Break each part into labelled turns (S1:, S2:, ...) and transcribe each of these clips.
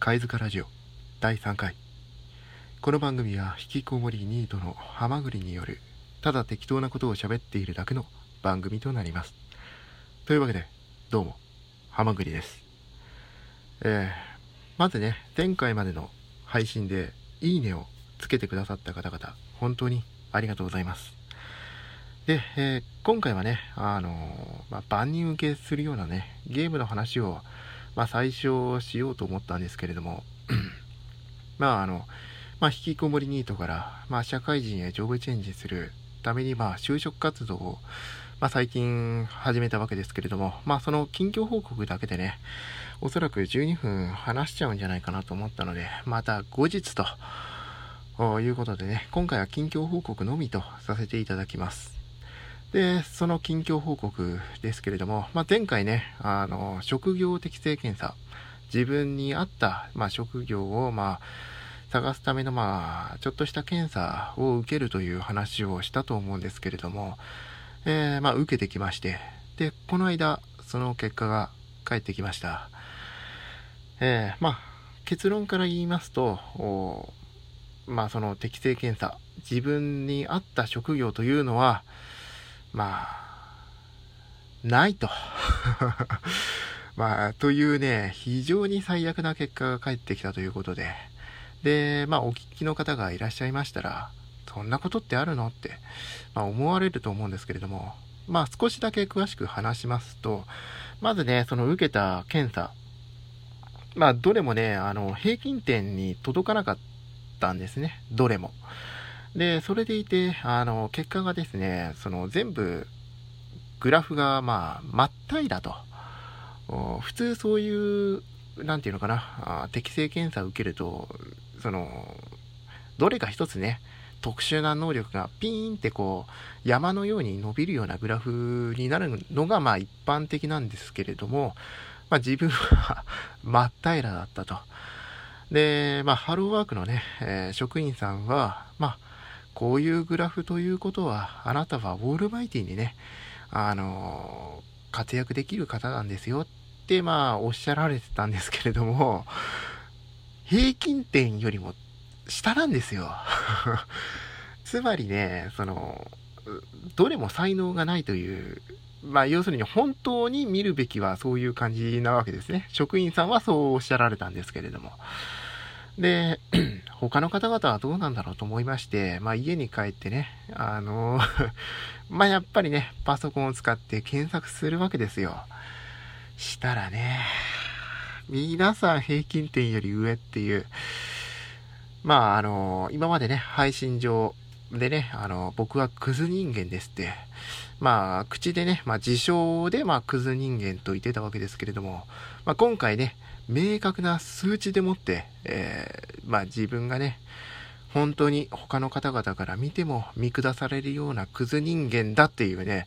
S1: 貝塚ラジオ第3回。この番組は引きこもりニートのハマグリによるただ適当なことを喋っているだけの番組となります。というわけでどうもハマグリです。えー、まずね前回までの配信でいいねをつけてくださった方々本当にありがとうございます。で、えー、今回はね、あのー、まあ、万人受けするようなね、ゲームの話をまあ、最初しようと思ったんですけれども まあ、あの、まあ、引きこもりニートから、まあ、社会人へジョブチェンジするために、まあ、就職活動を、まあ、最近始めたわけですけれども、まあ、その近況報告だけでね、おそらく12分話しちゃうんじゃないかなと思ったので、また後日ということでね、今回は近況報告のみとさせていただきます。で、その近況報告ですけれども、まあ、前回ね、あの、職業適性検査、自分に合った、まあ、職業を、まあ、探すための、まあ、ちょっとした検査を受けるという話をしたと思うんですけれども、えー、まあ、受けてきまして、で、この間、その結果が返ってきました。えー、まあ、結論から言いますと、まあ、その適性検査、自分に合った職業というのは、まあ、ないと。まあ、というね、非常に最悪な結果が返ってきたということで、で、まあ、お聞きの方がいらっしゃいましたら、そんなことってあるのって、まあ、思われると思うんですけれども、まあ、少しだけ詳しく話しますと、まずね、その受けた検査、まあ、どれもね、あの、平均点に届かなかったんですね。どれも。で、それでいて、あの、結果がですね、その全部、グラフが、まあ、真っ平らと。普通そういう、なんていうのかな、適正検査を受けると、その、どれか一つね、特殊な能力がピーンってこう、山のように伸びるようなグラフになるのが、まあ一般的なんですけれども、まあ自分は 真っ平らだったと。で、まあハローワークのね、えー、職員さんは、まあ、こういうグラフということは、あなたはウォールマイティにね、あの、活躍できる方なんですよって、まあ、おっしゃられてたんですけれども、平均点よりも下なんですよ。つまりね、その、どれも才能がないという、まあ、要するに本当に見るべきはそういう感じなわけですね。職員さんはそうおっしゃられたんですけれども。で、他の方々はどうなんだろうと思いまして、まあ家に帰ってね、あの、まあやっぱりね、パソコンを使って検索するわけですよ。したらね、皆さん平均点より上っていう、まああの、今までね、配信上でね、あの、僕はクズ人間ですって、まあ口でね、まあ自称でまあクズ人間と言ってたわけですけれども、まあ今回ね、明確な数値でもって、えー、まあ自分がね、本当に他の方々から見ても見下されるようなクズ人間だっていうね、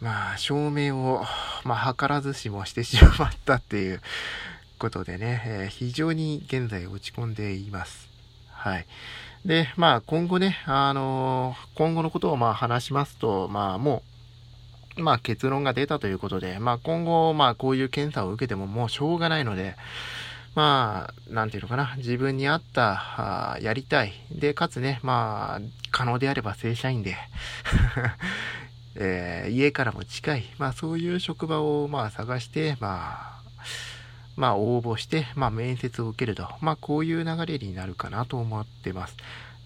S1: まあ証明を、まあ図らずしもしてしまったっていうことでね、えー、非常に現在落ち込んでいます。はい。で、まあ今後ね、あのー、今後のことをまあ話しますと、まあもう、まあ結論が出たということで、まあ今後、まあこういう検査を受けてももうしょうがないので、まあ、なんていうのかな、自分に合った、あやりたい。で、かつね、まあ、可能であれば正社員で、えー、家からも近い、まあそういう職場をまあ探して、まあ、まあ応募して、まあ面接を受けると、まあこういう流れになるかなと思ってます。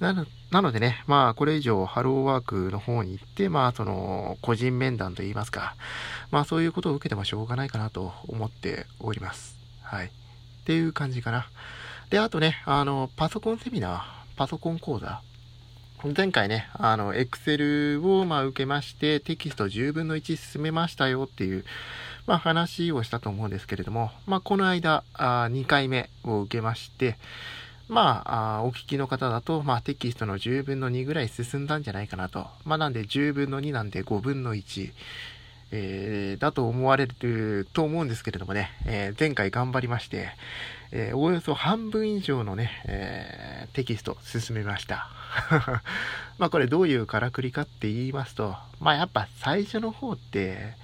S1: なのなのでね、まあ、これ以上、ハローワークの方に行って、まあ、その、個人面談といいますか、まあ、そういうことを受けてもしょうがないかなと思っております。はい。っていう感じかな。で、あとね、あの、パソコンセミナー、パソコン講座、前回ね、あの、エクセルを、まあ、受けまして、テキスト10分の1進めましたよっていう、まあ、話をしたと思うんですけれども、まあ、この間、あ2回目を受けまして、まあ、あお聞きの方だと、まあ、テキストの10分の2ぐらい進んだんじゃないかなと。まあ、なんで10分の2なんで5分の1。えー、だと思われると思うんですけれどもね、えー、前回頑張りまして、えー、およそ半分以上のね、えテキスト進めました。まあこれどういうからくりかって言いますと、まあやっぱ最初の方って、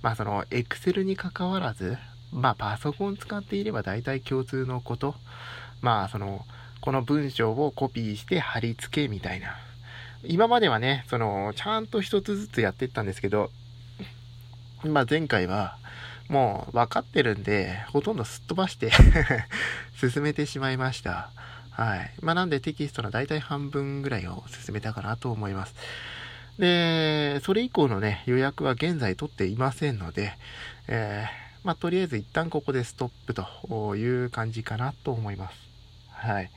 S1: まあその Excel に関わらず、まあ、パソコン使っていれば大体共通のこと。まあ、その、この文章をコピーして貼り付けみたいな。今まではね、その、ちゃんと一つずつやってったんですけど、まあ前回は、もう分かってるんで、ほとんどすっ飛ばして 進めてしまいました。はい。まあなんでテキストの大体半分ぐらいを進めたかなと思います。で、それ以降のね、予約は現在取っていませんので、えー、まあとりあえず一旦ここでストップという感じかなと思います。はい。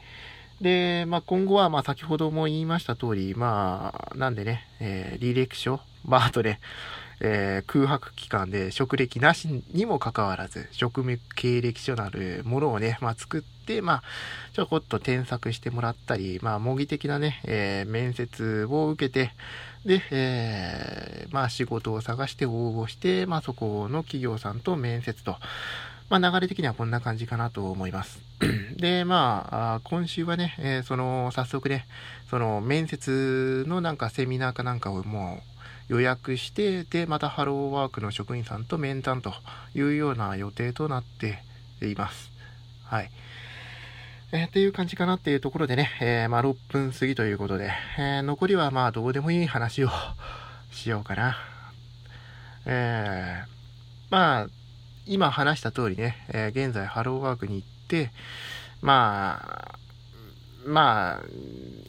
S1: で、まあ、今後は、ま、先ほども言いました通り、まあ、なんでね、えー、履歴書、まあ、あとね、えー、空白期間で職歴なしにもかかわらず、職務経歴書なるものをね、まあ、作って、まあ、ちょこっと添削してもらったり、まあ、模擬的なね、えー、面接を受けて、で、えー、まあ、仕事を探して応募して、まあ、そこの企業さんと面接と、まあ、流れ的にはこんな感じかなと思います。で、まあ、今週はね、えー、その、早速ね、その、面接のなんかセミナーかなんかをもう予約して、で、またハローワークの職員さんと面談というような予定となっています。はい。えー、っていう感じかなっていうところでね、えー、まあ、6分過ぎということで、えー、残りはまあ、どうでもいい話を しようかな。えー、まあ、今話した通りね、えー、現在ハローワークに行って、まあ、まあ、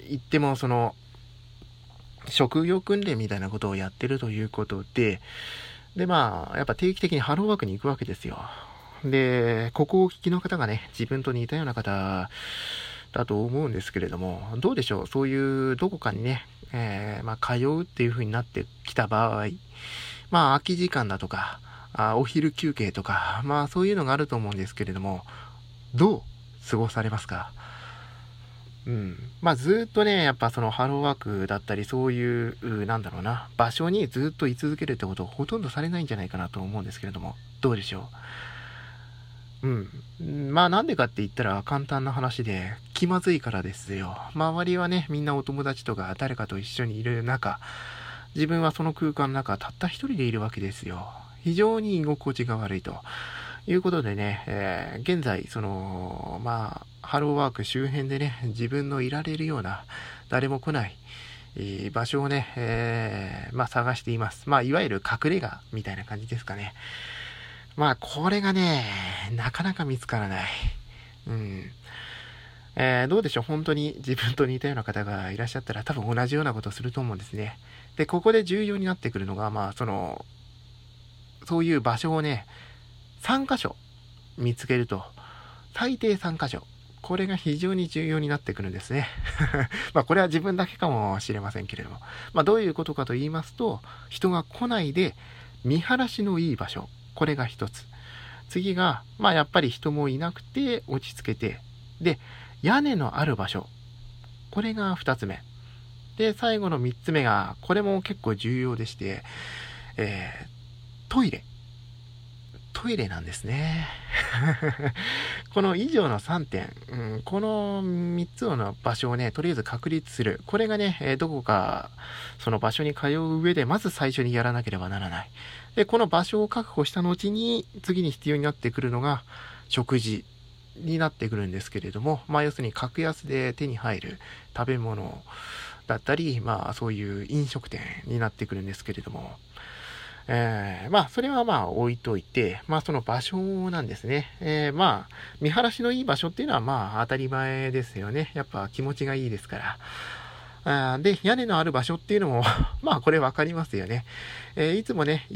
S1: 言ってもその、職業訓練みたいなことをやってるということで、で、まあ、やっぱ定期的にハローワークに行くわけですよ。で、ここを聞きの方がね、自分と似たような方だと思うんですけれども、どうでしょう？そういうどこかにね、えー、まあ、通うっていう風になってきた場合、まあ、空き時間だとか、あお昼休憩とか、まあそういうのがあると思うんですけれども、どう過ごされますか？うん。まあずっとね、やっぱそのハローワークだったり、そういう、なんだろうな、場所にずっと居続けるってことをほとんどされないんじゃないかなと思うんですけれども、どうでしょう？うん。まあなんでかって言ったら簡単な話で、気まずいからですよ。周りはね、みんなお友達とか誰かと一緒にいる中、自分はその空間の中、たった一人でいるわけですよ。非常に居心地が悪いということでね、えー、現在、その、まあ、ハローワーク周辺でね、自分のいられるような、誰も来ない、場所をね、えー、まあ、探しています。まあ、いわゆる隠れ家みたいな感じですかね。まあ、これがね、なかなか見つからない。うん。えー、どうでしょう？本当に自分と似たような方がいらっしゃったら多分同じようなことをすると思うんですね。で、ここで重要になってくるのが、まあ、その、そういう場所をね、3箇所見つけると、最低3箇所。これが非常に重要になってくるんですね。まあこれは自分だけかもしれませんけれども。まあどういうことかと言いますと、人が来ないで見晴らしのいい場所。これが一つ。次が、まあやっぱり人もいなくて落ち着けて。で、屋根のある場所。これが二つ目。で、最後の三つ目が、これも結構重要でして、えー、トイレ。トイレなんですね。この以上の3点、うん、この3つの場所をね、とりあえず確立する。これがね、えどこかその場所に通う上で、まず最初にやらなければならない。で、この場所を確保した後に、次に必要になってくるのが、食事になってくるんですけれども、まあ要するに格安で手に入る食べ物だったり、まあそういう飲食店になってくるんですけれども、えー、まあ、それはまあ置いといて、まあその場所なんですね。えー、まあ、見晴らしのいい場所っていうのはまあ当たり前ですよね。やっぱ気持ちがいいですから。あで、屋根のある場所っていうのも まあこれわかりますよね。えー、いつもね、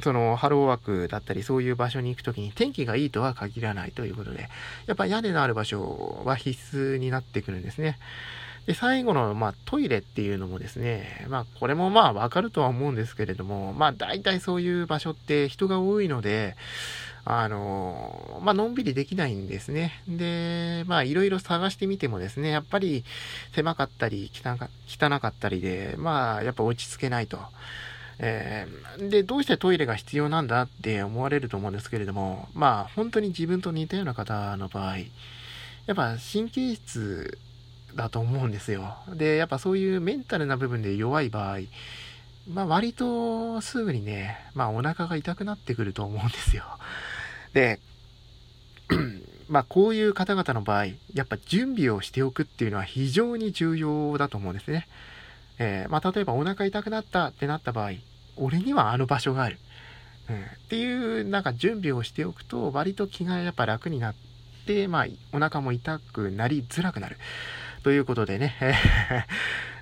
S1: そのハローワークだったりそういう場所に行くときに天気がいいとは限らないということで、やっぱ屋根のある場所は必須になってくるんですね。で、最後の、まあ、トイレっていうのもですね、まあ、これもまあ、わかるとは思うんですけれども、まあ、大体そういう場所って人が多いので、あの、まあ、のんびりできないんですね。で、まあ、いろいろ探してみてもですね、やっぱり狭かったり汚かったりで、まあ、やっぱ落ち着けないと。えー、で、どうしてトイレが必要なんだって思われると思うんですけれども、まあ、本当に自分と似たような方の場合、やっぱ神経質だと思うんですよ。で、やっぱそういうメンタルな部分で弱い場合、まあ割とすぐにね、まあお腹が痛くなってくると思うんですよ。で、まあ、こういう方々の場合、やっぱ準備をしておくっていうのは非常に重要だと思うんですね。えー、まあ、例えばお腹痛くなったってなった場合、俺にはあの場所がある。うん、っていうなんか準備をしておくと割と気がやっぱ楽になって、まあ、お腹も痛くなりづらくなる。ということでね、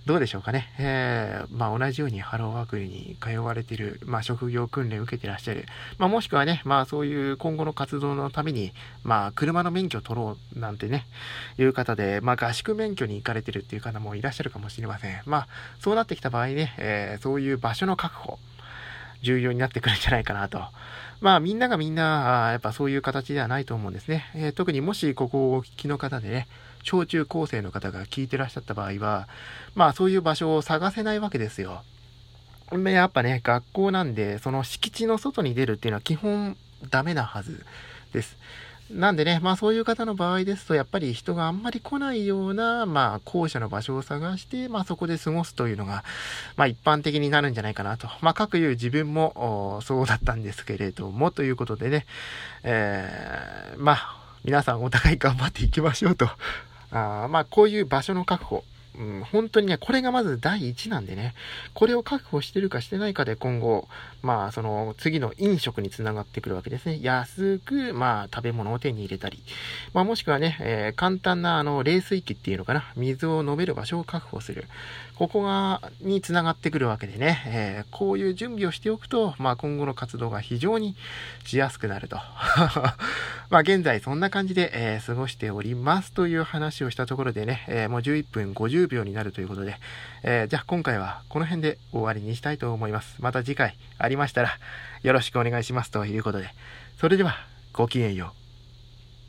S1: どうでしょうかね。えー、まあ同じようにハローワークに通われている、まあ職業訓練を受けてらっしゃる。まあもしくはね、まあそういう今後の活動のために、まあ車の免許を取ろうなんてね、いう方で、まあ合宿免許に行かれてるっていう方もいらっしゃるかもしれません。まあそうなってきた場合ね、えー、そういう場所の確保、重要になってくるんじゃないかなと。まあみんながみんな、やっぱそういう形ではないと思うんですね。えー、特にもしここをお聞きの方でね、小中高生の方が聞いてらっしゃった場合は、まあそういう場所を探せないわけですよ。やっぱね、学校なんで、その敷地の外に出るっていうのは基本ダメなはずです。なんでね、まあそういう方の場合ですと、やっぱり人があんまり来ないような、まあ校舎の場所を探して、まあそこで過ごすというのが、まあ一般的になるんじゃないかなと。まあ各いう自分もそうだったんですけれども、ということでね、えー、まあ皆さんお互い頑張っていきましょうと。あまあこういう場所の確保、うん、本当にね、これがまず第一なんでね、これを確保してるかしてないかで今後、まあ、その次の飲食につながってくるわけですね。安く、まあ、食べ物を手に入れたり、まあ、もしくはね、えー、簡単な、あの、冷水器っていうのかな、水を飲める場所を確保する。ここが、につながってくるわけでね、えー、こういう準備をしておくと、まあ、今後の活動が非常にしやすくなると。まあ、現在そんな感じで、えー、過ごしておりますという話をしたところでね、えもう11分50秒になるということで、えじゃあ今回はこの辺で終わりにしたいと思います。また次回ありましたら、よろしくお願いしますということで、それでは、ごきげんよう。